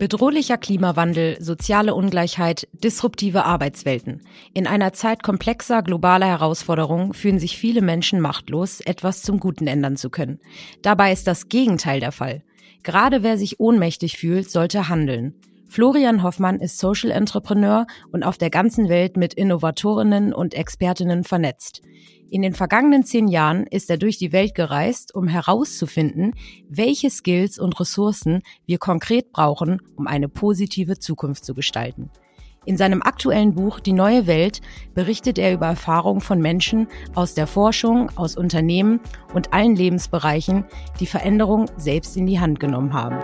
Bedrohlicher Klimawandel, soziale Ungleichheit, disruptive Arbeitswelten. In einer Zeit komplexer globaler Herausforderungen fühlen sich viele Menschen machtlos, etwas zum Guten ändern zu können. Dabei ist das Gegenteil der Fall. Gerade wer sich ohnmächtig fühlt, sollte handeln. Florian Hoffmann ist Social Entrepreneur und auf der ganzen Welt mit Innovatorinnen und Expertinnen vernetzt. In den vergangenen zehn Jahren ist er durch die Welt gereist, um herauszufinden, welche Skills und Ressourcen wir konkret brauchen, um eine positive Zukunft zu gestalten. In seinem aktuellen Buch Die neue Welt berichtet er über Erfahrungen von Menschen aus der Forschung, aus Unternehmen und allen Lebensbereichen, die Veränderung selbst in die Hand genommen haben.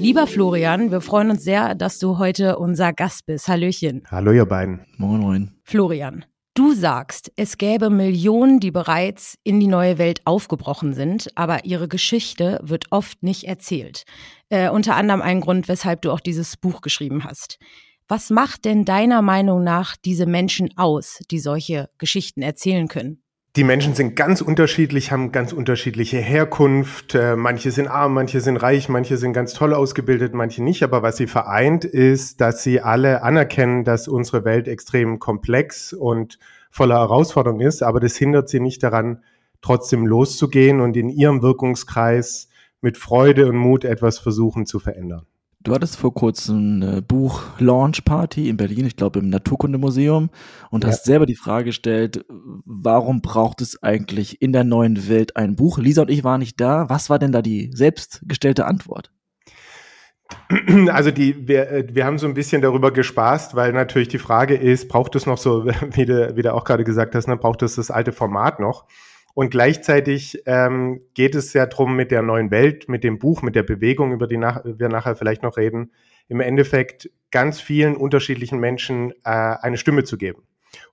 Lieber Florian, wir freuen uns sehr, dass du heute unser Gast bist. Hallöchen. Hallo ihr beiden. Moin, moin. Florian, Du sagst, es gäbe Millionen, die bereits in die neue Welt aufgebrochen sind, aber ihre Geschichte wird oft nicht erzählt. Äh, unter anderem ein Grund, weshalb du auch dieses Buch geschrieben hast. Was macht denn deiner Meinung nach diese Menschen aus, die solche Geschichten erzählen können? Die Menschen sind ganz unterschiedlich, haben ganz unterschiedliche Herkunft. Äh, manche sind arm, manche sind reich, manche sind ganz toll ausgebildet, manche nicht. Aber was sie vereint, ist, dass sie alle anerkennen, dass unsere Welt extrem komplex und voller Herausforderungen ist. Aber das hindert sie nicht daran, trotzdem loszugehen und in ihrem Wirkungskreis mit Freude und Mut etwas versuchen zu verändern. Du hattest vor kurzem eine Buch-Launch-Party in Berlin, ich glaube im Naturkundemuseum, und ja. hast selber die Frage gestellt, warum braucht es eigentlich in der neuen Welt ein Buch? Lisa und ich waren nicht da. Was war denn da die selbstgestellte Antwort? Also die, wir, äh, wir haben so ein bisschen darüber gespaßt, weil natürlich die Frage ist, braucht es noch so, wie du, wie du auch gerade gesagt hast, ne, braucht es das alte Format noch? Und gleichzeitig ähm, geht es ja drum mit der neuen Welt, mit dem Buch, mit der Bewegung, über die nach, wir nachher vielleicht noch reden, im Endeffekt ganz vielen unterschiedlichen Menschen äh, eine Stimme zu geben.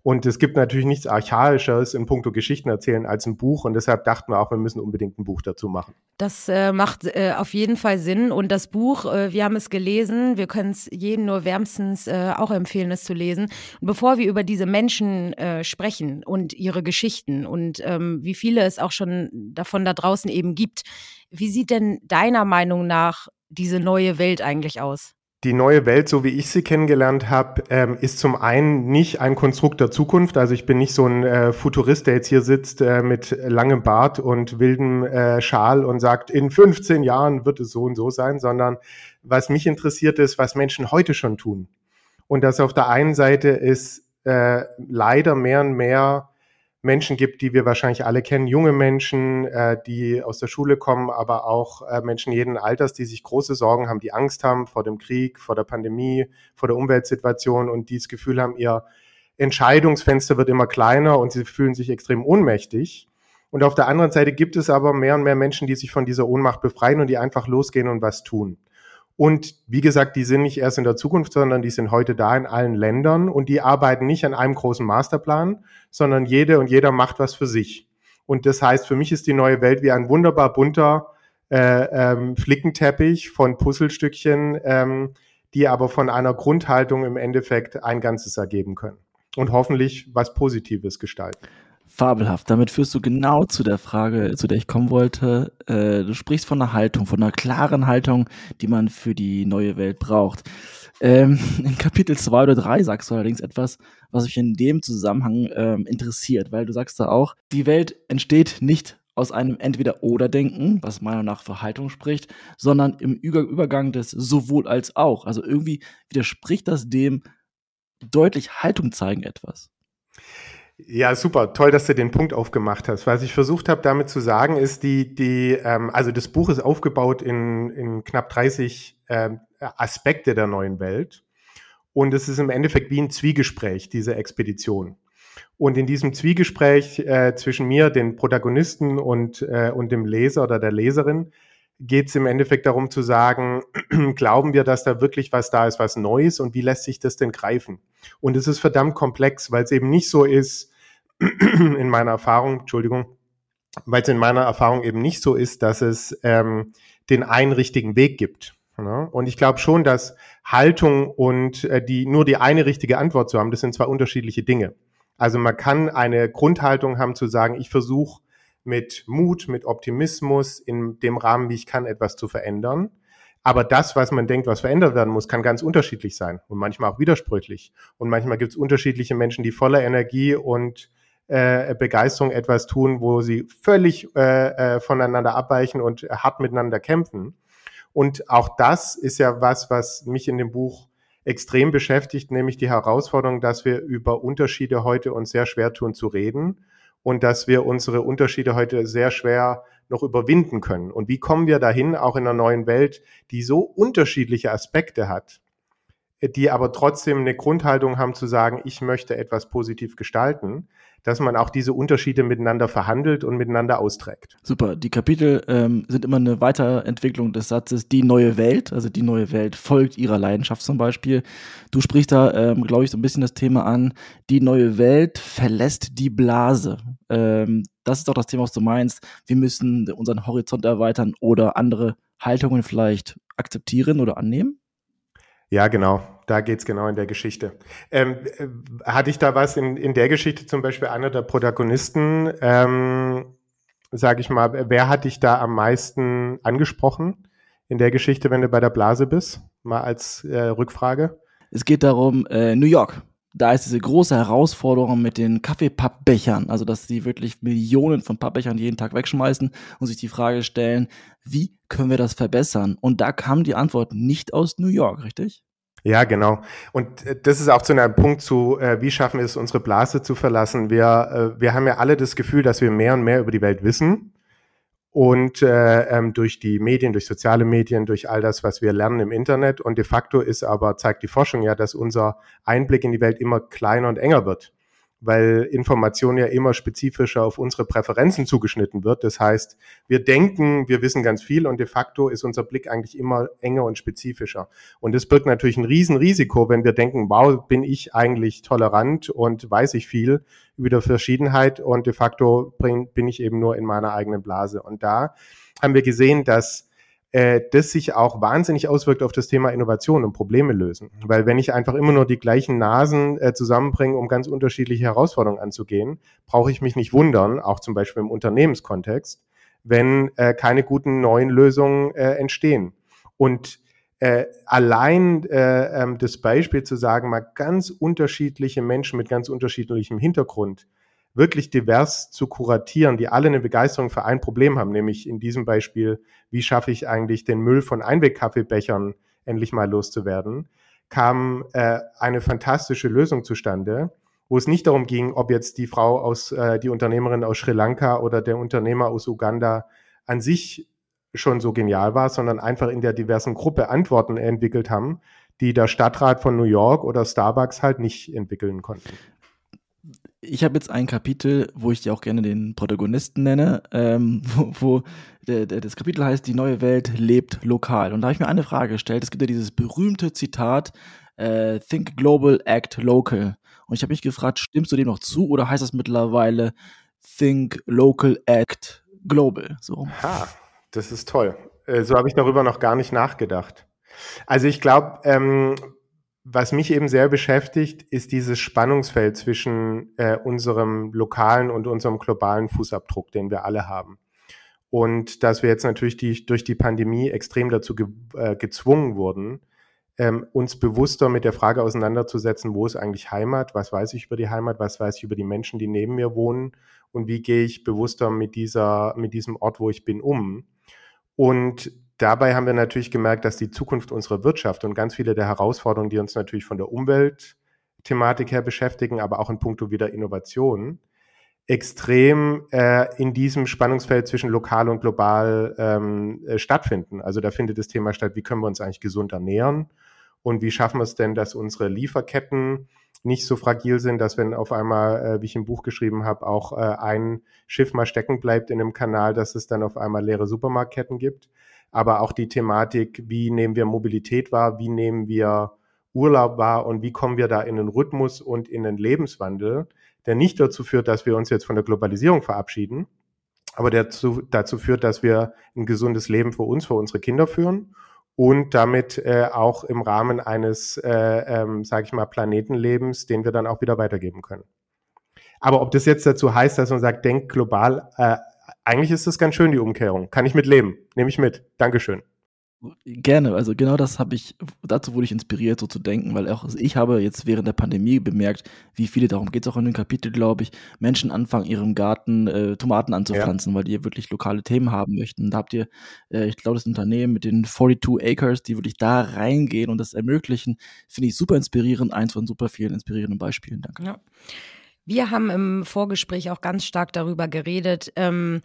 Und es gibt natürlich nichts Archaischeres in puncto Geschichten erzählen als ein Buch. Und deshalb dachten wir auch, wir müssen unbedingt ein Buch dazu machen. Das äh, macht äh, auf jeden Fall Sinn. Und das Buch, äh, wir haben es gelesen. Wir können es jedem nur wärmstens äh, auch empfehlen, es zu lesen. Und bevor wir über diese Menschen äh, sprechen und ihre Geschichten und ähm, wie viele es auch schon davon da draußen eben gibt, wie sieht denn deiner Meinung nach diese neue Welt eigentlich aus? Die neue Welt, so wie ich sie kennengelernt habe, ähm, ist zum einen nicht ein Konstrukt der Zukunft. Also ich bin nicht so ein äh, Futurist, der jetzt hier sitzt äh, mit langem Bart und wildem äh, Schal und sagt, in 15 Jahren wird es so und so sein, sondern was mich interessiert ist, was Menschen heute schon tun. Und das auf der einen Seite ist äh, leider mehr und mehr Menschen gibt, die wir wahrscheinlich alle kennen, junge Menschen, äh, die aus der Schule kommen, aber auch äh, Menschen jeden Alters, die sich große Sorgen haben, die Angst haben vor dem Krieg, vor der Pandemie, vor der Umweltsituation und die das Gefühl haben, ihr Entscheidungsfenster wird immer kleiner und sie fühlen sich extrem ohnmächtig. Und auf der anderen Seite gibt es aber mehr und mehr Menschen, die sich von dieser Ohnmacht befreien und die einfach losgehen und was tun. Und wie gesagt, die sind nicht erst in der Zukunft, sondern die sind heute da in allen Ländern und die arbeiten nicht an einem großen Masterplan, sondern jede und jeder macht was für sich. Und das heißt, für mich ist die neue Welt wie ein wunderbar bunter äh, ähm, Flickenteppich von Puzzlestückchen, ähm, die aber von einer Grundhaltung im Endeffekt ein Ganzes ergeben können und hoffentlich was Positives gestalten. Fabelhaft. Damit führst du genau zu der Frage, zu der ich kommen wollte. Äh, du sprichst von einer Haltung, von einer klaren Haltung, die man für die neue Welt braucht. Ähm, in Kapitel 2 oder 3 sagst du allerdings etwas, was mich in dem Zusammenhang ähm, interessiert, weil du sagst da auch, die Welt entsteht nicht aus einem Entweder-Oder-Denken, was meiner Meinung nach für Haltung spricht, sondern im Übergang des sowohl als auch. Also irgendwie widerspricht das dem deutlich Haltung zeigen etwas. Ja, super. Toll, dass du den Punkt aufgemacht hast. Was ich versucht habe, damit zu sagen, ist, die, die, ähm, also das Buch ist aufgebaut in, in knapp 30 ähm, Aspekte der neuen Welt. Und es ist im Endeffekt wie ein Zwiegespräch, diese Expedition. Und in diesem Zwiegespräch äh, zwischen mir, den Protagonisten und, äh, und dem Leser oder der Leserin, geht es im Endeffekt darum zu sagen, glauben wir, dass da wirklich was da ist, was Neues und wie lässt sich das denn greifen? Und es ist verdammt komplex, weil es eben nicht so ist, in meiner Erfahrung, Entschuldigung, weil es in meiner Erfahrung eben nicht so ist, dass es ähm, den einen richtigen Weg gibt. Ne? Und ich glaube schon, dass Haltung und äh, die nur die eine richtige Antwort zu haben, das sind zwei unterschiedliche Dinge. Also man kann eine Grundhaltung haben zu sagen, ich versuche mit Mut, mit Optimismus in dem Rahmen, wie ich kann, etwas zu verändern. Aber das, was man denkt, was verändert werden muss, kann ganz unterschiedlich sein und manchmal auch widersprüchlich. Und manchmal gibt es unterschiedliche Menschen, die voller Energie und äh, Begeisterung etwas tun, wo sie völlig äh, äh, voneinander abweichen und hart miteinander kämpfen. Und auch das ist ja was, was mich in dem Buch extrem beschäftigt, nämlich die Herausforderung, dass wir über Unterschiede heute uns sehr schwer tun zu reden und dass wir unsere Unterschiede heute sehr schwer noch überwinden können. Und wie kommen wir dahin, auch in einer neuen Welt, die so unterschiedliche Aspekte hat, die aber trotzdem eine Grundhaltung haben zu sagen, ich möchte etwas positiv gestalten, dass man auch diese Unterschiede miteinander verhandelt und miteinander austrägt. Super. Die Kapitel ähm, sind immer eine Weiterentwicklung des Satzes die neue Welt, also die neue Welt folgt ihrer Leidenschaft zum Beispiel. Du sprichst da, ähm, glaube ich, so ein bisschen das Thema an, die neue Welt verlässt die Blase. Ähm, das ist auch das Thema, was du meinst. Wir müssen unseren Horizont erweitern oder andere Haltungen vielleicht akzeptieren oder annehmen. Ja, genau. Da geht's genau in der Geschichte. Ähm, äh, hatte ich da was in, in der Geschichte zum Beispiel einer der Protagonisten, ähm, sage ich mal, wer hat dich da am meisten angesprochen in der Geschichte, wenn du bei der Blase bist? Mal als äh, Rückfrage. Es geht darum, äh, New York. Da ist diese große Herausforderung mit den Kaffeepappbechern, also dass sie wirklich Millionen von Pappbechern jeden Tag wegschmeißen und sich die Frage stellen, wie können wir das verbessern? Und da kam die Antwort nicht aus New York, richtig? Ja, genau. Und äh, das ist auch zu einem Punkt zu, äh, wie schaffen wir es, unsere Blase zu verlassen. Wir, äh, wir haben ja alle das Gefühl, dass wir mehr und mehr über die Welt wissen. Und äh, ähm, durch die Medien, durch soziale Medien, durch all das, was wir lernen im Internet. Und de facto ist aber, zeigt die Forschung ja, dass unser Einblick in die Welt immer kleiner und enger wird weil Information ja immer spezifischer auf unsere Präferenzen zugeschnitten wird. Das heißt, wir denken, wir wissen ganz viel und de facto ist unser Blick eigentlich immer enger und spezifischer. Und das birgt natürlich ein Riesenrisiko, wenn wir denken, wow, bin ich eigentlich tolerant und weiß ich viel über die Verschiedenheit und de facto bin ich eben nur in meiner eigenen Blase. Und da haben wir gesehen, dass äh, das sich auch wahnsinnig auswirkt auf das Thema Innovation und Probleme lösen. Weil wenn ich einfach immer nur die gleichen Nasen äh, zusammenbringe, um ganz unterschiedliche Herausforderungen anzugehen, brauche ich mich nicht wundern, auch zum Beispiel im Unternehmenskontext, wenn äh, keine guten neuen Lösungen äh, entstehen. Und äh, allein äh, ähm, das Beispiel zu sagen, mal ganz unterschiedliche Menschen mit ganz unterschiedlichem Hintergrund wirklich divers zu kuratieren, die alle eine Begeisterung für ein Problem haben, nämlich in diesem Beispiel, wie schaffe ich eigentlich den Müll von Einwegkaffeebechern endlich mal loszuwerden, kam äh, eine fantastische Lösung zustande, wo es nicht darum ging, ob jetzt die Frau aus, äh, die Unternehmerin aus Sri Lanka oder der Unternehmer aus Uganda an sich schon so genial war, sondern einfach in der diversen Gruppe Antworten entwickelt haben, die der Stadtrat von New York oder Starbucks halt nicht entwickeln konnten ich habe jetzt ein Kapitel, wo ich dir auch gerne den Protagonisten nenne, ähm, wo, wo der, der, das Kapitel heißt Die neue Welt lebt lokal. Und da habe ich mir eine Frage gestellt. Es gibt ja dieses berühmte Zitat, äh, Think Global, Act Local. Und ich habe mich gefragt, stimmst du dem noch zu oder heißt das mittlerweile Think Local, Act Global? So. Ha, das ist toll. Äh, so habe ich darüber noch gar nicht nachgedacht. Also ich glaube, ähm, was mich eben sehr beschäftigt, ist dieses Spannungsfeld zwischen äh, unserem lokalen und unserem globalen Fußabdruck, den wir alle haben. Und dass wir jetzt natürlich die, durch die Pandemie extrem dazu ge äh, gezwungen wurden, ähm, uns bewusster mit der Frage auseinanderzusetzen, wo ist eigentlich Heimat, was weiß ich über die Heimat, was weiß ich über die Menschen, die neben mir wohnen und wie gehe ich bewusster mit dieser, mit diesem Ort, wo ich bin, um. Und dabei haben wir natürlich gemerkt, dass die Zukunft unserer Wirtschaft und ganz viele der Herausforderungen, die uns natürlich von der Umweltthematik her beschäftigen, aber auch in puncto wieder Innovation, extrem äh, in diesem Spannungsfeld zwischen lokal und global ähm, äh, stattfinden. Also da findet das Thema statt, wie können wir uns eigentlich gesund ernähren und wie schaffen wir es denn, dass unsere Lieferketten nicht so fragil sind, dass wenn auf einmal, äh, wie ich im Buch geschrieben habe, auch äh, ein Schiff mal stecken bleibt in einem Kanal, dass es dann auf einmal leere Supermarktketten gibt aber auch die Thematik, wie nehmen wir Mobilität wahr, wie nehmen wir Urlaub wahr und wie kommen wir da in den Rhythmus und in den Lebenswandel, der nicht dazu führt, dass wir uns jetzt von der Globalisierung verabschieden, aber der dazu, dazu führt, dass wir ein gesundes Leben für uns, für unsere Kinder führen und damit äh, auch im Rahmen eines, äh, ähm, sage ich mal, Planetenlebens, den wir dann auch wieder weitergeben können. Aber ob das jetzt dazu heißt, dass man sagt, denk global, äh, eigentlich ist das ganz schön, die Umkehrung. Kann ich mit leben. Nehme ich mit. Dankeschön. Gerne, also genau das habe ich, dazu wurde ich inspiriert, so zu denken, weil auch ich habe jetzt während der Pandemie bemerkt, wie viele, darum geht es auch in dem Kapitel, glaube ich, Menschen anfangen, ihrem Garten äh, Tomaten anzupflanzen, ja. weil die wirklich lokale Themen haben möchten. Da habt ihr, äh, ich glaube, das Unternehmen mit den 42 Acres, die wirklich da reingehen und das ermöglichen, finde ich super inspirierend, eins von super vielen inspirierenden Beispielen. Danke. Ja. Wir haben im Vorgespräch auch ganz stark darüber geredet, ähm,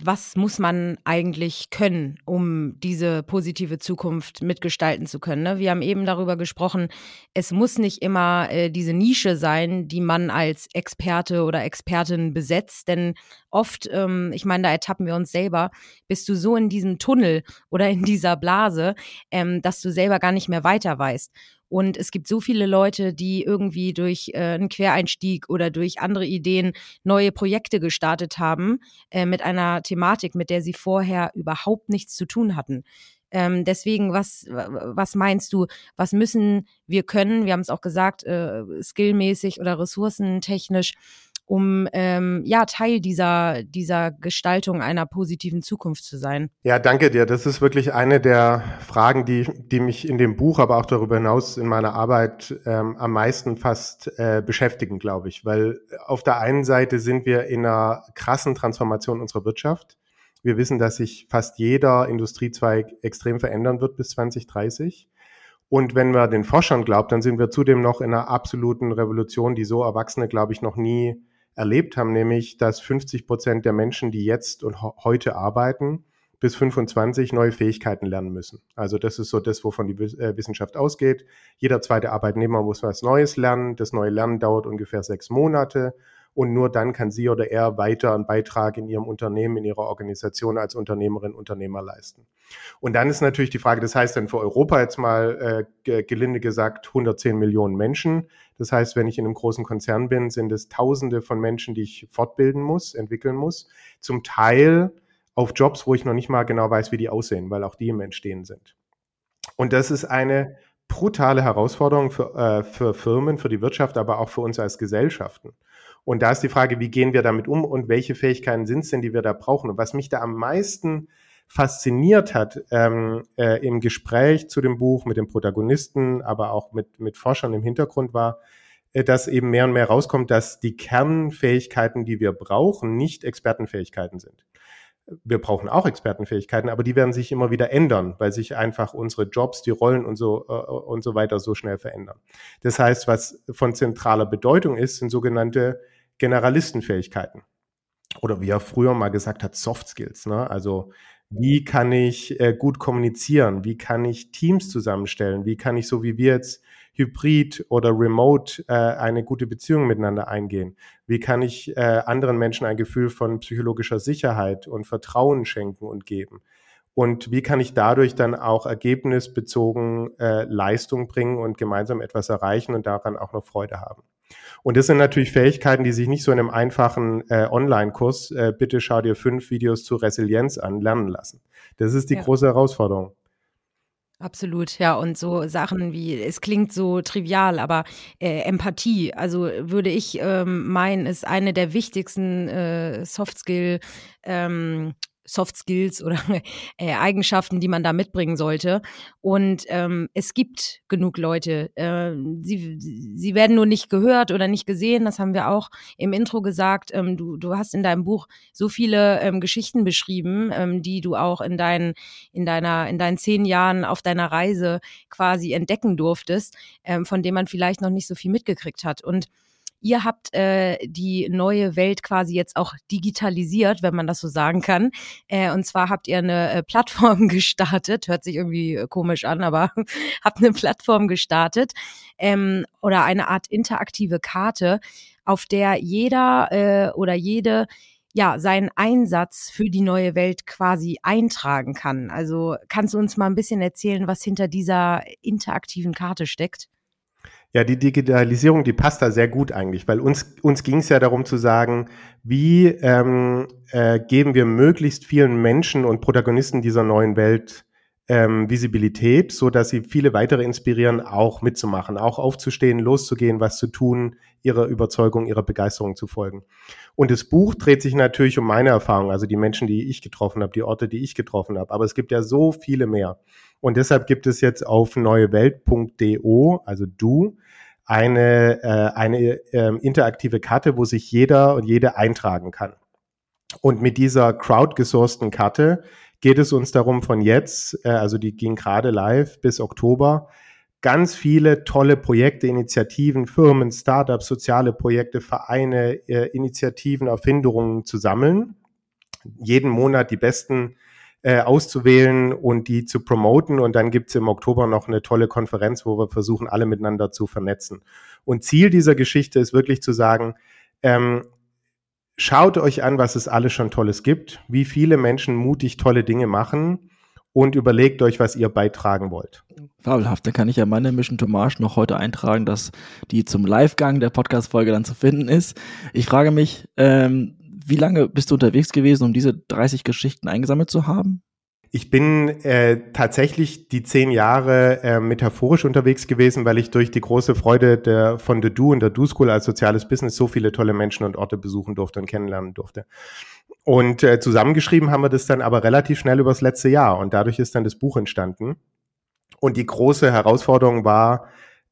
was muss man eigentlich können, um diese positive Zukunft mitgestalten zu können? Ne? Wir haben eben darüber gesprochen, es muss nicht immer äh, diese Nische sein, die man als Experte oder Expertin besetzt, denn oft, ähm, ich meine, da ertappen wir uns selber, bist du so in diesem Tunnel oder in dieser Blase, ähm, dass du selber gar nicht mehr weiter weißt. Und es gibt so viele Leute, die irgendwie durch äh, einen Quereinstieg oder durch andere Ideen neue Projekte gestartet haben äh, mit einer Thematik, mit der sie vorher überhaupt nichts zu tun hatten. Ähm, deswegen, was, was meinst du, was müssen wir können? Wir haben es auch gesagt, äh, skillmäßig oder ressourcentechnisch um ähm, ja Teil dieser dieser Gestaltung einer positiven Zukunft zu sein. Ja, danke dir. Das ist wirklich eine der Fragen, die die mich in dem Buch, aber auch darüber hinaus in meiner Arbeit ähm, am meisten fast äh, beschäftigen, glaube ich, weil auf der einen Seite sind wir in einer krassen Transformation unserer Wirtschaft. Wir wissen, dass sich fast jeder Industriezweig extrem verändern wird bis 2030. Und wenn man den Forschern glaubt, dann sind wir zudem noch in einer absoluten Revolution, die so Erwachsene, glaube ich, noch nie erlebt haben, nämlich dass 50 Prozent der Menschen, die jetzt und heute arbeiten, bis 25 neue Fähigkeiten lernen müssen. Also das ist so das, wovon die äh, Wissenschaft ausgeht. Jeder zweite Arbeitnehmer muss was Neues lernen. Das neue Lernen dauert ungefähr sechs Monate und nur dann kann sie oder er weiter einen Beitrag in ihrem Unternehmen, in ihrer Organisation als Unternehmerin, Unternehmer leisten. Und dann ist natürlich die Frage, das heißt dann für Europa jetzt mal äh, gelinde gesagt 110 Millionen Menschen. Das heißt, wenn ich in einem großen Konzern bin, sind es Tausende von Menschen, die ich fortbilden muss, entwickeln muss. Zum Teil auf Jobs, wo ich noch nicht mal genau weiß, wie die aussehen, weil auch die im Entstehen sind. Und das ist eine brutale Herausforderung für, äh, für Firmen, für die Wirtschaft, aber auch für uns als Gesellschaften. Und da ist die Frage, wie gehen wir damit um und welche Fähigkeiten sind es denn, die wir da brauchen? Und was mich da am meisten fasziniert hat ähm, äh, im Gespräch zu dem Buch mit dem Protagonisten, aber auch mit, mit Forschern im Hintergrund war, äh, dass eben mehr und mehr rauskommt, dass die Kernfähigkeiten, die wir brauchen, nicht Expertenfähigkeiten sind. Wir brauchen auch Expertenfähigkeiten, aber die werden sich immer wieder ändern, weil sich einfach unsere Jobs, die Rollen und so äh, und so weiter so schnell verändern. Das heißt, was von zentraler Bedeutung ist, sind sogenannte Generalistenfähigkeiten. Oder wie er früher mal gesagt hat, Soft Skills. Ne? Also wie kann ich äh, gut kommunizieren? Wie kann ich Teams zusammenstellen? Wie kann ich so wie wir jetzt hybrid oder remote äh, eine gute Beziehung miteinander eingehen? Wie kann ich äh, anderen Menschen ein Gefühl von psychologischer Sicherheit und Vertrauen schenken und geben? Und wie kann ich dadurch dann auch ergebnisbezogen äh, Leistung bringen und gemeinsam etwas erreichen und daran auch noch Freude haben? Und das sind natürlich Fähigkeiten, die sich nicht so in einem einfachen äh, Online-Kurs, äh, bitte schau dir fünf Videos zur Resilienz an, lernen lassen. Das ist die ja. große Herausforderung. Absolut, ja. Und so Sachen wie, es klingt so trivial, aber äh, Empathie, also würde ich ähm, meinen, ist eine der wichtigsten äh, Soft Skill ähm, Soft Skills oder äh, Eigenschaften, die man da mitbringen sollte. Und ähm, es gibt genug Leute. Äh, sie, sie werden nur nicht gehört oder nicht gesehen. Das haben wir auch im Intro gesagt. Ähm, du, du hast in deinem Buch so viele ähm, Geschichten beschrieben, ähm, die du auch in, dein, in, deiner, in deinen zehn Jahren auf deiner Reise quasi entdecken durftest, ähm, von denen man vielleicht noch nicht so viel mitgekriegt hat. Und Ihr habt äh, die neue Welt quasi jetzt auch digitalisiert, wenn man das so sagen kann. Äh, und zwar habt ihr eine äh, Plattform gestartet, hört sich irgendwie äh, komisch an, aber habt eine Plattform gestartet ähm, oder eine Art interaktive Karte, auf der jeder äh, oder jede ja, seinen Einsatz für die neue Welt quasi eintragen kann. Also kannst du uns mal ein bisschen erzählen, was hinter dieser interaktiven Karte steckt? Ja, die Digitalisierung, die passt da sehr gut eigentlich, weil uns, uns ging es ja darum zu sagen, wie ähm, äh, geben wir möglichst vielen Menschen und Protagonisten dieser neuen Welt ähm, Visibilität, so dass sie viele weitere inspirieren, auch mitzumachen, auch aufzustehen, loszugehen, was zu tun, ihrer Überzeugung, ihrer Begeisterung zu folgen. Und das Buch dreht sich natürlich um meine Erfahrung, also die Menschen, die ich getroffen habe, die Orte, die ich getroffen habe. Aber es gibt ja so viele mehr. Und deshalb gibt es jetzt auf neuewelt.do, also du, eine, äh, eine äh, interaktive Karte, wo sich jeder und jede eintragen kann. Und mit dieser crowdgesourceten Karte geht es uns darum, von jetzt, äh, also die ging gerade live bis Oktober, ganz viele tolle Projekte, Initiativen, Firmen, Startups, soziale Projekte, Vereine, äh, Initiativen, Erfindungen zu sammeln. Jeden Monat die besten äh, auszuwählen und die zu promoten. Und dann gibt's im Oktober noch eine tolle Konferenz, wo wir versuchen, alle miteinander zu vernetzen. Und Ziel dieser Geschichte ist wirklich zu sagen, ähm, schaut euch an, was es alles schon Tolles gibt, wie viele Menschen mutig tolle Dinge machen und überlegt euch, was ihr beitragen wollt. Fabelhaft, dann kann ich ja meine Mission Tomarsch noch heute eintragen, dass die zum Livegang der Podcast-Folge dann zu finden ist. Ich frage mich, ähm, wie lange bist du unterwegs gewesen, um diese 30 Geschichten eingesammelt zu haben? Ich bin äh, tatsächlich die zehn Jahre äh, metaphorisch unterwegs gewesen, weil ich durch die große Freude der, von The Do und der Do School als soziales Business so viele tolle Menschen und Orte besuchen durfte und kennenlernen durfte. Und äh, zusammengeschrieben haben wir das dann aber relativ schnell übers letzte Jahr und dadurch ist dann das Buch entstanden. Und die große Herausforderung war,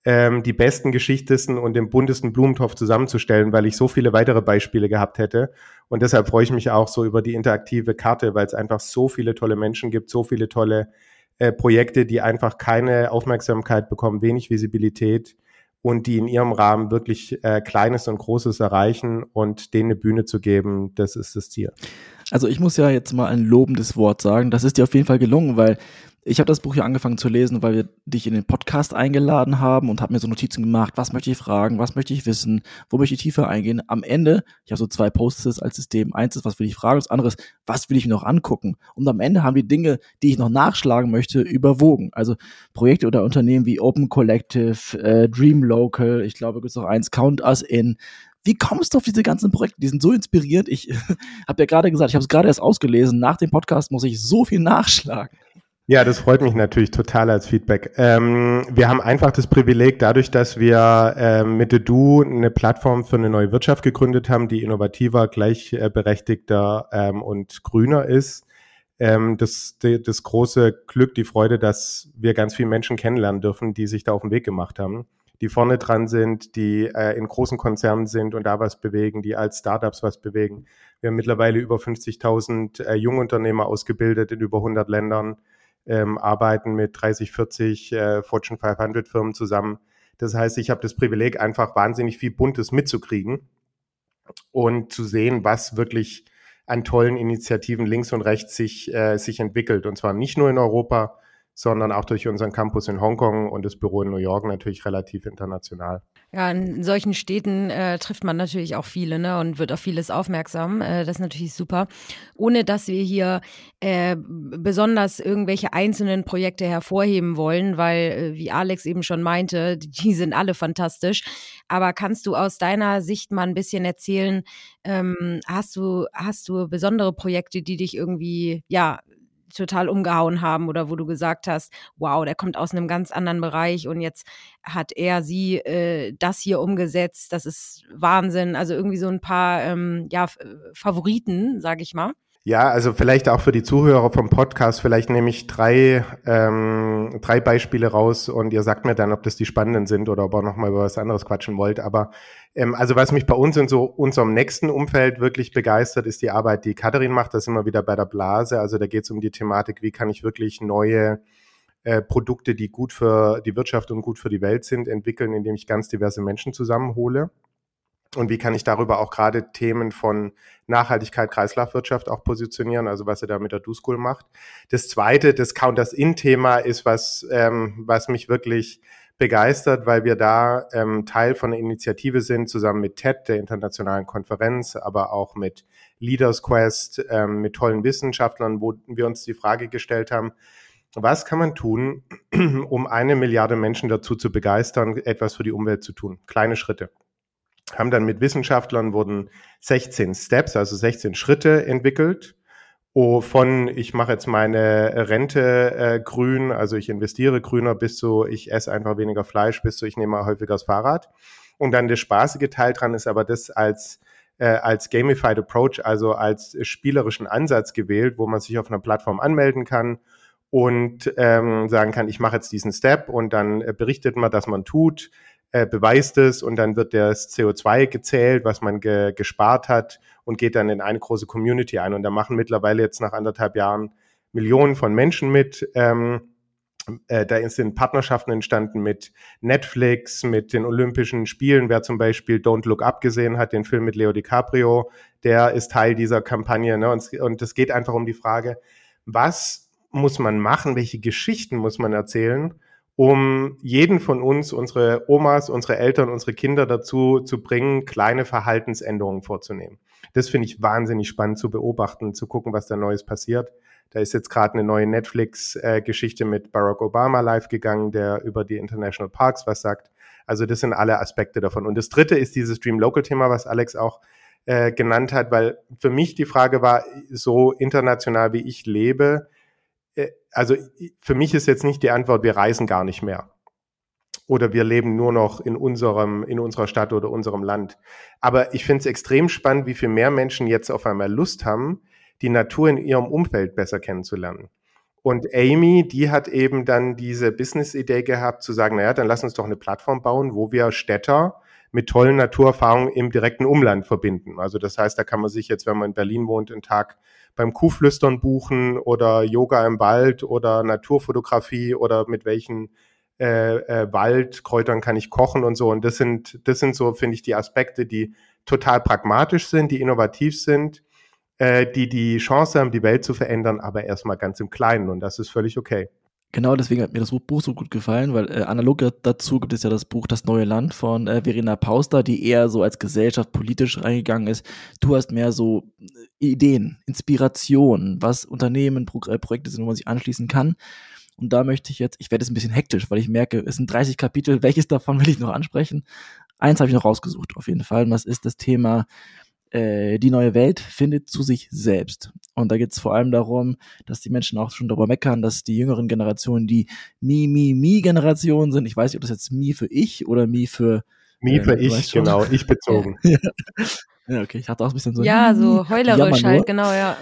ähm, die besten, geschichtesten und den buntesten Blumentopf zusammenzustellen, weil ich so viele weitere Beispiele gehabt hätte. Und deshalb freue ich mich auch so über die interaktive Karte, weil es einfach so viele tolle Menschen gibt, so viele tolle äh, Projekte, die einfach keine Aufmerksamkeit bekommen, wenig Visibilität und die in ihrem Rahmen wirklich äh, Kleines und Großes erreichen und denen eine Bühne zu geben, das ist das Ziel. Also ich muss ja jetzt mal ein lobendes Wort sagen. Das ist dir auf jeden Fall gelungen, weil ich habe das Buch hier angefangen zu lesen, weil wir dich in den Podcast eingeladen haben und habe mir so Notizen gemacht, was möchte ich fragen, was möchte ich wissen, wo möchte ich tiefer eingehen. Am Ende, ich habe so zwei Posts als System. Eins ist, was will ich fragen, das andere ist, was will ich mir noch angucken. Und am Ende haben die Dinge, die ich noch nachschlagen möchte, überwogen. Also Projekte oder Unternehmen wie Open Collective, äh, Dream Local, ich glaube, gibt es noch eins, Count Us In, wie kommst du auf diese ganzen Projekte? Die sind so inspirierend. Ich habe ja gerade gesagt, ich habe es gerade erst ausgelesen. Nach dem Podcast muss ich so viel nachschlagen. Ja, das freut mich natürlich total als Feedback. Ähm, wir haben einfach das Privileg, dadurch, dass wir ähm, mit Do eine Plattform für eine neue Wirtschaft gegründet haben, die innovativer, gleichberechtigter ähm, und grüner ist. Ähm, das, die, das große Glück, die Freude, dass wir ganz viele Menschen kennenlernen dürfen, die sich da auf den Weg gemacht haben, die vorne dran sind, die äh, in großen Konzernen sind und da was bewegen, die als Startups was bewegen. Wir haben mittlerweile über 50.000 äh, Jungunternehmer ausgebildet in über 100 Ländern ähm, arbeiten mit 30, 40 äh, Fortune 500 Firmen zusammen. Das heißt, ich habe das Privileg, einfach wahnsinnig viel Buntes mitzukriegen und zu sehen, was wirklich an tollen Initiativen links und rechts sich, äh, sich entwickelt. Und zwar nicht nur in Europa, sondern auch durch unseren Campus in Hongkong und das Büro in New York natürlich relativ international. Ja, in solchen Städten äh, trifft man natürlich auch viele ne, und wird auf vieles aufmerksam. Äh, das ist natürlich super. Ohne dass wir hier äh, besonders irgendwelche einzelnen Projekte hervorheben wollen, weil, äh, wie Alex eben schon meinte, die sind alle fantastisch. Aber kannst du aus deiner Sicht mal ein bisschen erzählen, ähm, hast du, hast du besondere Projekte, die dich irgendwie, ja, total umgehauen haben oder wo du gesagt hast, wow, der kommt aus einem ganz anderen Bereich und jetzt hat er sie äh, das hier umgesetzt, das ist Wahnsinn. Also irgendwie so ein paar ähm, ja, Favoriten, sage ich mal. Ja, also vielleicht auch für die Zuhörer vom Podcast, vielleicht nehme ich drei, ähm, drei Beispiele raus und ihr sagt mir dann, ob das die spannenden sind oder ob ihr nochmal über was anderes quatschen wollt. Aber ähm, also was mich bei uns in so unserem nächsten Umfeld wirklich begeistert, ist die Arbeit, die Katharin macht. Das immer wieder bei der Blase. Also da geht es um die Thematik, wie kann ich wirklich neue äh, Produkte, die gut für die Wirtschaft und gut für die Welt sind, entwickeln, indem ich ganz diverse Menschen zusammenhole und wie kann ich darüber auch gerade Themen von Nachhaltigkeit, Kreislaufwirtschaft auch positionieren, also was er da mit der Do-School macht. Das zweite, das Counters-In-Thema ist was, ähm, was mich wirklich begeistert, weil wir da ähm, Teil von der Initiative sind, zusammen mit TED, der internationalen Konferenz, aber auch mit Leaders Quest, ähm, mit tollen Wissenschaftlern, wo wir uns die Frage gestellt haben, was kann man tun, um eine Milliarde Menschen dazu zu begeistern, etwas für die Umwelt zu tun? Kleine Schritte haben dann mit Wissenschaftlern wurden 16 Steps, also 16 Schritte entwickelt. oh, von ich mache jetzt meine Rente äh, grün, also ich investiere grüner, bis zu ich esse einfach weniger Fleisch, bis zu ich nehme häufiger das Fahrrad. Und dann der spaßige Teil dran ist aber das als äh, als gamified approach, also als spielerischen Ansatz gewählt, wo man sich auf einer Plattform anmelden kann und ähm, sagen kann, ich mache jetzt diesen Step und dann äh, berichtet man, dass man tut, äh, beweist es und dann wird das CO2 gezählt, was man ge gespart hat und geht dann in eine große Community ein. Und da machen mittlerweile jetzt nach anderthalb Jahren Millionen von Menschen mit. Ähm, äh, da sind Partnerschaften entstanden mit Netflix, mit den Olympischen Spielen. Wer zum Beispiel Don't Look Up gesehen hat, den Film mit Leo DiCaprio, der ist Teil dieser Kampagne. Ne? Und es geht einfach um die Frage, was muss man machen, welche Geschichten muss man erzählen, um jeden von uns, unsere Omas, unsere Eltern, unsere Kinder dazu zu bringen, kleine Verhaltensänderungen vorzunehmen. Das finde ich wahnsinnig spannend zu beobachten, zu gucken, was da Neues passiert. Da ist jetzt gerade eine neue Netflix-Geschichte mit Barack Obama live gegangen, der über die International Parks was sagt. Also das sind alle Aspekte davon. Und das dritte ist dieses Dream Local-Thema, was Alex auch äh, genannt hat, weil für mich die Frage war, so international wie ich lebe, also für mich ist jetzt nicht die Antwort, wir reisen gar nicht mehr. Oder wir leben nur noch in unserem, in unserer Stadt oder unserem Land. Aber ich finde es extrem spannend, wie viel mehr Menschen jetzt auf einmal Lust haben, die Natur in ihrem Umfeld besser kennenzulernen. Und Amy, die hat eben dann diese Business-Idee gehabt, zu sagen, naja, dann lass uns doch eine Plattform bauen, wo wir Städter mit tollen Naturerfahrungen im direkten Umland verbinden. Also das heißt, da kann man sich jetzt, wenn man in Berlin wohnt, einen Tag beim Kuhflüstern buchen oder Yoga im Wald oder Naturfotografie oder mit welchen äh, äh, Waldkräutern kann ich kochen und so. Und das sind, das sind so, finde ich, die Aspekte, die total pragmatisch sind, die innovativ sind, äh, die die Chance haben, die Welt zu verändern, aber erstmal ganz im Kleinen und das ist völlig okay. Genau, deswegen hat mir das Buch so gut gefallen, weil äh, analog dazu gibt es ja das Buch Das neue Land von äh, Verena Pauster, die eher so als Gesellschaft politisch reingegangen ist. Du hast mehr so äh, Ideen, Inspiration, was Unternehmen, Pro äh, Projekte sind, wo man sich anschließen kann. Und da möchte ich jetzt, ich werde jetzt ein bisschen hektisch, weil ich merke, es sind 30 Kapitel, welches davon will ich noch ansprechen? Eins habe ich noch rausgesucht, auf jeden Fall. Und das ist das Thema äh, die neue Welt findet zu sich selbst. Und da geht es vor allem darum, dass die Menschen auch schon darüber meckern, dass die jüngeren Generationen die Mi, Mi, Mi-Generation sind. Ich weiß nicht, ob das jetzt Mi für ich oder Mi für. Mi äh, für ich, genau, ich bezogen. ja. ja, okay, ich hatte auch ein bisschen so. Ja, so heulerisch halt, genau, ja.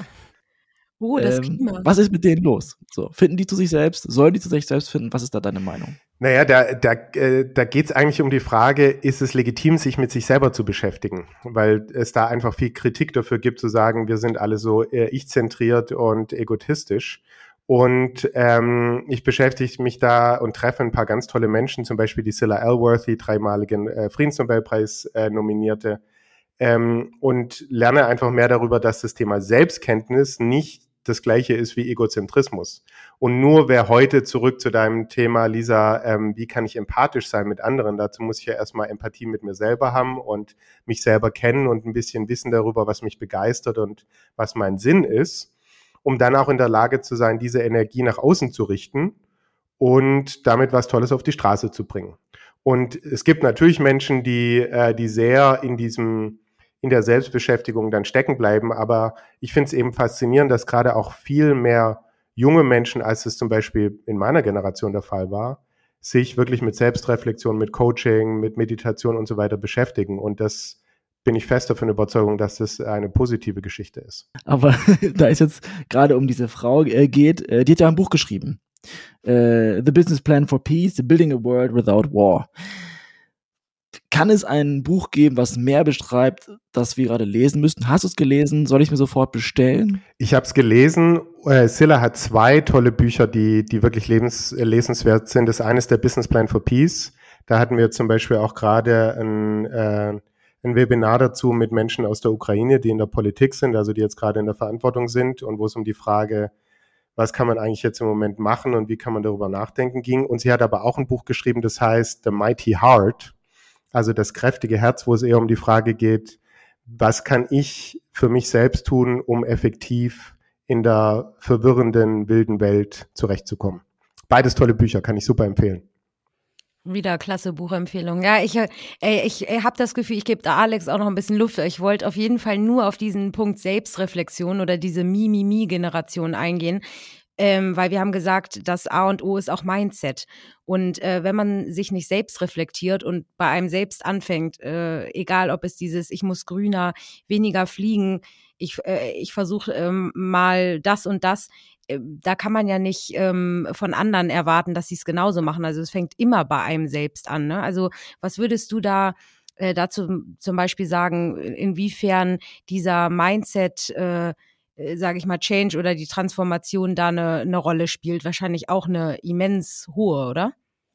Oh, das ähm, Klima. Was ist mit denen los? So, finden die zu sich selbst? Sollen die zu sich selbst finden? Was ist da deine Meinung? Naja, da, da, äh, da geht es eigentlich um die Frage, ist es legitim, sich mit sich selber zu beschäftigen? Weil es da einfach viel Kritik dafür gibt, zu sagen, wir sind alle so äh, ich-zentriert und egotistisch. Und ähm, ich beschäftige mich da und treffe ein paar ganz tolle Menschen, zum Beispiel die Silla Elworthy, dreimaligen äh, Friedensnobelpreis äh, nominierte, ähm, und lerne einfach mehr darüber, dass das Thema Selbstkenntnis nicht das gleiche ist wie Egozentrismus. Und nur wer heute zurück zu deinem Thema, Lisa, ähm, wie kann ich empathisch sein mit anderen? Dazu muss ich ja erstmal Empathie mit mir selber haben und mich selber kennen und ein bisschen wissen darüber, was mich begeistert und was mein Sinn ist, um dann auch in der Lage zu sein, diese Energie nach außen zu richten und damit was Tolles auf die Straße zu bringen. Und es gibt natürlich Menschen, die, äh, die sehr in diesem in der Selbstbeschäftigung dann stecken bleiben. Aber ich finde es eben faszinierend, dass gerade auch viel mehr junge Menschen, als es zum Beispiel in meiner Generation der Fall war, sich wirklich mit Selbstreflexion, mit Coaching, mit Meditation und so weiter beschäftigen. Und das bin ich fest davon überzeugt, dass das eine positive Geschichte ist. Aber da ist jetzt gerade um diese Frau äh, geht, äh, die hat ja ein Buch geschrieben. Äh, The Business Plan for Peace, Building a World Without War. Kann es ein Buch geben, was mehr beschreibt, das wir gerade lesen müssten? Hast du es gelesen? Soll ich mir sofort bestellen? Ich habe es gelesen. Äh, Silla hat zwei tolle Bücher, die, die wirklich lebens, äh, lesenswert sind. Das eine ist der Business Plan for Peace. Da hatten wir zum Beispiel auch gerade ein, äh, ein Webinar dazu mit Menschen aus der Ukraine, die in der Politik sind, also die jetzt gerade in der Verantwortung sind und wo es um die Frage was kann man eigentlich jetzt im Moment machen und wie kann man darüber nachdenken ging. Und sie hat aber auch ein Buch geschrieben, das heißt The Mighty Heart also das kräftige Herz, wo es eher um die Frage geht, was kann ich für mich selbst tun, um effektiv in der verwirrenden, wilden Welt zurechtzukommen. Beides tolle Bücher, kann ich super empfehlen. Wieder klasse Buchempfehlung. Ja, ich, ich, ich habe das Gefühl, ich gebe da Alex auch noch ein bisschen Luft. Ich wollte auf jeden Fall nur auf diesen Punkt Selbstreflexion oder diese Mi-Mi-Mi-Generation eingehen. Ähm, weil wir haben gesagt, das A und O ist auch Mindset. Und äh, wenn man sich nicht selbst reflektiert und bei einem selbst anfängt, äh, egal ob es dieses, ich muss grüner, weniger fliegen, ich, äh, ich versuche ähm, mal das und das, äh, da kann man ja nicht ähm, von anderen erwarten, dass sie es genauso machen. Also es fängt immer bei einem selbst an. Ne? Also was würdest du da äh, dazu zum Beispiel sagen, inwiefern dieser Mindset, äh, sage ich mal, Change oder die Transformation da eine, eine Rolle spielt? Wahrscheinlich auch eine immens hohe, oder?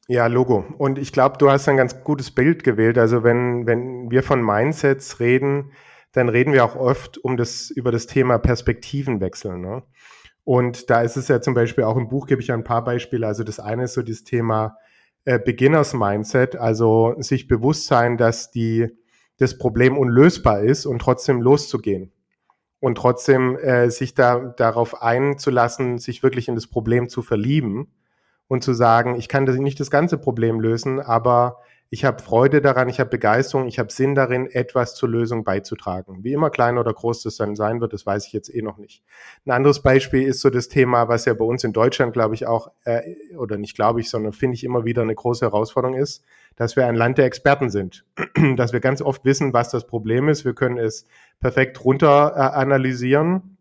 Ja, Logo. Und ich glaube, du hast ein ganz gutes Bild gewählt. Also wenn, wenn wir von Mindsets reden, dann reden wir auch oft um das, über das Thema Perspektivenwechsel. Ne? Und da ist es ja zum Beispiel auch im Buch gebe ich ein paar Beispiele. Also das eine ist so das Thema äh, Beginners Mindset, also sich bewusst sein, dass die, das Problem unlösbar ist und trotzdem loszugehen. Und trotzdem äh, sich da darauf einzulassen, sich wirklich in das Problem zu verlieben und zu sagen, ich kann das nicht das ganze Problem lösen, aber ich habe Freude daran, ich habe Begeisterung, ich habe Sinn darin, etwas zur Lösung beizutragen. Wie immer klein oder groß das dann sein wird, das weiß ich jetzt eh noch nicht. Ein anderes Beispiel ist so das Thema, was ja bei uns in Deutschland, glaube ich, auch, äh, oder nicht glaube ich, sondern finde ich immer wieder eine große Herausforderung ist, dass wir ein Land der Experten sind. dass wir ganz oft wissen, was das Problem ist. Wir können es perfekt runter äh, analysieren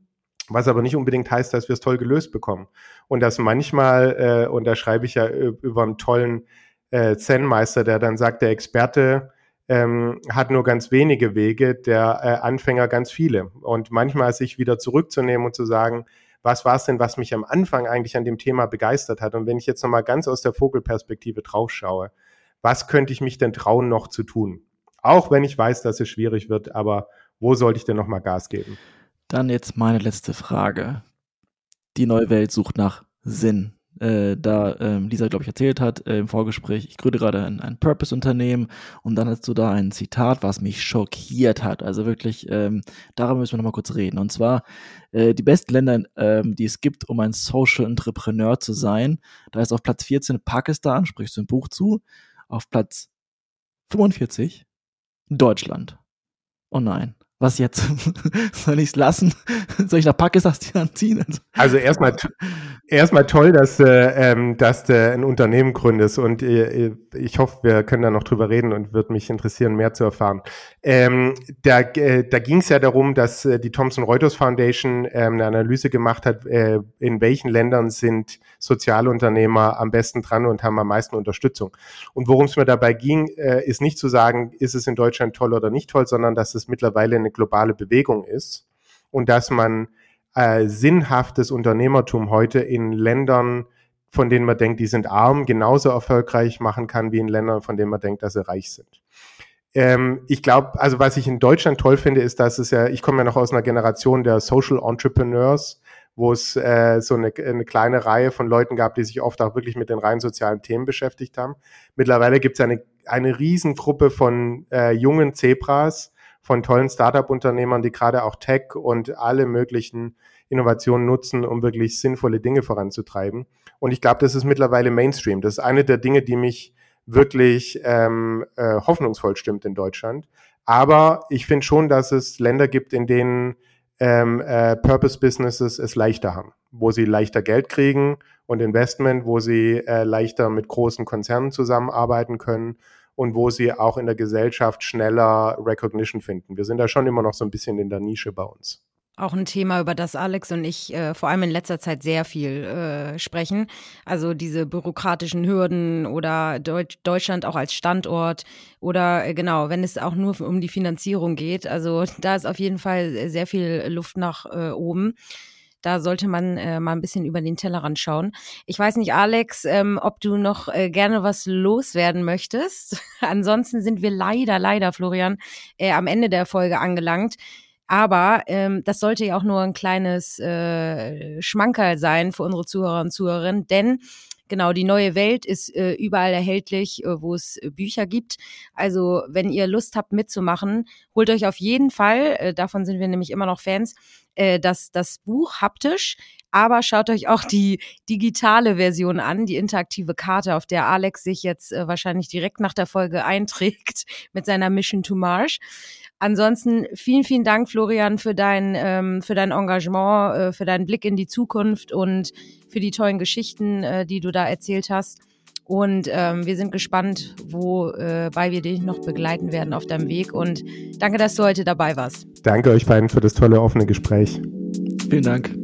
was aber nicht unbedingt heißt, dass wir es toll gelöst bekommen. Und dass manchmal, äh, und da schreibe ich ja über einen tollen äh, Zen-Meister, der dann sagt, der Experte ähm, hat nur ganz wenige Wege, der äh, Anfänger ganz viele. Und manchmal sich wieder zurückzunehmen und zu sagen, was war es denn, was mich am Anfang eigentlich an dem Thema begeistert hat? Und wenn ich jetzt nochmal ganz aus der Vogelperspektive drauf schaue, was könnte ich mich denn trauen, noch zu tun? Auch wenn ich weiß, dass es schwierig wird, aber wo sollte ich denn nochmal Gas geben? Dann jetzt meine letzte Frage. Die neue Welt sucht nach Sinn äh, da ähm, Lisa, glaube ich, erzählt hat äh, im Vorgespräch, ich gründe gerade ein, ein Purpose-Unternehmen und dann hast du da ein Zitat, was mich schockiert hat. Also wirklich, ähm, darüber müssen wir nochmal kurz reden. Und zwar, äh, die besten Länder, ähm, die es gibt, um ein Social Entrepreneur zu sein, da ist auf Platz 14 Pakistan, sprichst du im Buch zu, auf Platz 45 Deutschland. Oh nein was jetzt? Soll ich es lassen? Soll ich nach Pakistan ziehen? Also erstmal erstmal toll, dass, äh, ähm, dass du ein Unternehmen gründest und äh, ich hoffe, wir können da noch drüber reden und würde mich interessieren, mehr zu erfahren. Ähm, da äh, da ging es ja darum, dass äh, die Thomson Reuters Foundation ähm, eine Analyse gemacht hat, äh, in welchen Ländern sind Sozialunternehmer am besten dran und haben am meisten Unterstützung. Und worum es mir dabei ging, äh, ist nicht zu sagen, ist es in Deutschland toll oder nicht toll, sondern dass es mittlerweile eine globale Bewegung ist und dass man äh, sinnhaftes Unternehmertum heute in Ländern, von denen man denkt, die sind arm, genauso erfolgreich machen kann wie in Ländern, von denen man denkt, dass sie reich sind. Ähm, ich glaube, also was ich in Deutschland toll finde, ist, dass es ja, ich komme ja noch aus einer Generation der Social Entrepreneurs, wo es äh, so eine, eine kleine Reihe von Leuten gab, die sich oft auch wirklich mit den rein sozialen Themen beschäftigt haben. Mittlerweile gibt es eine, eine Riesengruppe von äh, jungen Zebras, von tollen Startup-Unternehmern, die gerade auch Tech und alle möglichen Innovationen nutzen, um wirklich sinnvolle Dinge voranzutreiben. Und ich glaube, das ist mittlerweile Mainstream. Das ist eine der Dinge, die mich wirklich ähm, äh, hoffnungsvoll stimmt in Deutschland. Aber ich finde schon, dass es Länder gibt, in denen ähm, äh, Purpose Businesses es leichter haben, wo sie leichter Geld kriegen und Investment, wo sie äh, leichter mit großen Konzernen zusammenarbeiten können und wo sie auch in der Gesellschaft schneller Recognition finden. Wir sind da schon immer noch so ein bisschen in der Nische bei uns. Auch ein Thema, über das Alex und ich äh, vor allem in letzter Zeit sehr viel äh, sprechen. Also diese bürokratischen Hürden oder Deutsch, Deutschland auch als Standort oder äh, genau, wenn es auch nur um die Finanzierung geht. Also da ist auf jeden Fall sehr viel Luft nach äh, oben. Da sollte man äh, mal ein bisschen über den Tellerrand schauen. Ich weiß nicht, Alex, ähm, ob du noch äh, gerne was loswerden möchtest. Ansonsten sind wir leider, leider, Florian, äh, am Ende der Folge angelangt. Aber ähm, das sollte ja auch nur ein kleines äh, Schmankerl sein für unsere Zuhörer und Zuhörerinnen, denn Genau, die neue Welt ist äh, überall erhältlich, äh, wo es äh, Bücher gibt. Also wenn ihr Lust habt mitzumachen, holt euch auf jeden Fall, äh, davon sind wir nämlich immer noch Fans, äh, das, das Buch haptisch. Aber schaut euch auch die digitale Version an, die interaktive Karte, auf der Alex sich jetzt äh, wahrscheinlich direkt nach der Folge einträgt mit seiner Mission to Mars. Ansonsten vielen, vielen Dank, Florian, für dein, ähm, für dein Engagement, äh, für deinen Blick in die Zukunft und für die tollen Geschichten, äh, die du da erzählt hast. Und ähm, wir sind gespannt, wobei äh, wir dich noch begleiten werden auf deinem Weg. Und danke, dass du heute dabei warst. Danke euch beiden für das tolle offene Gespräch. Vielen Dank.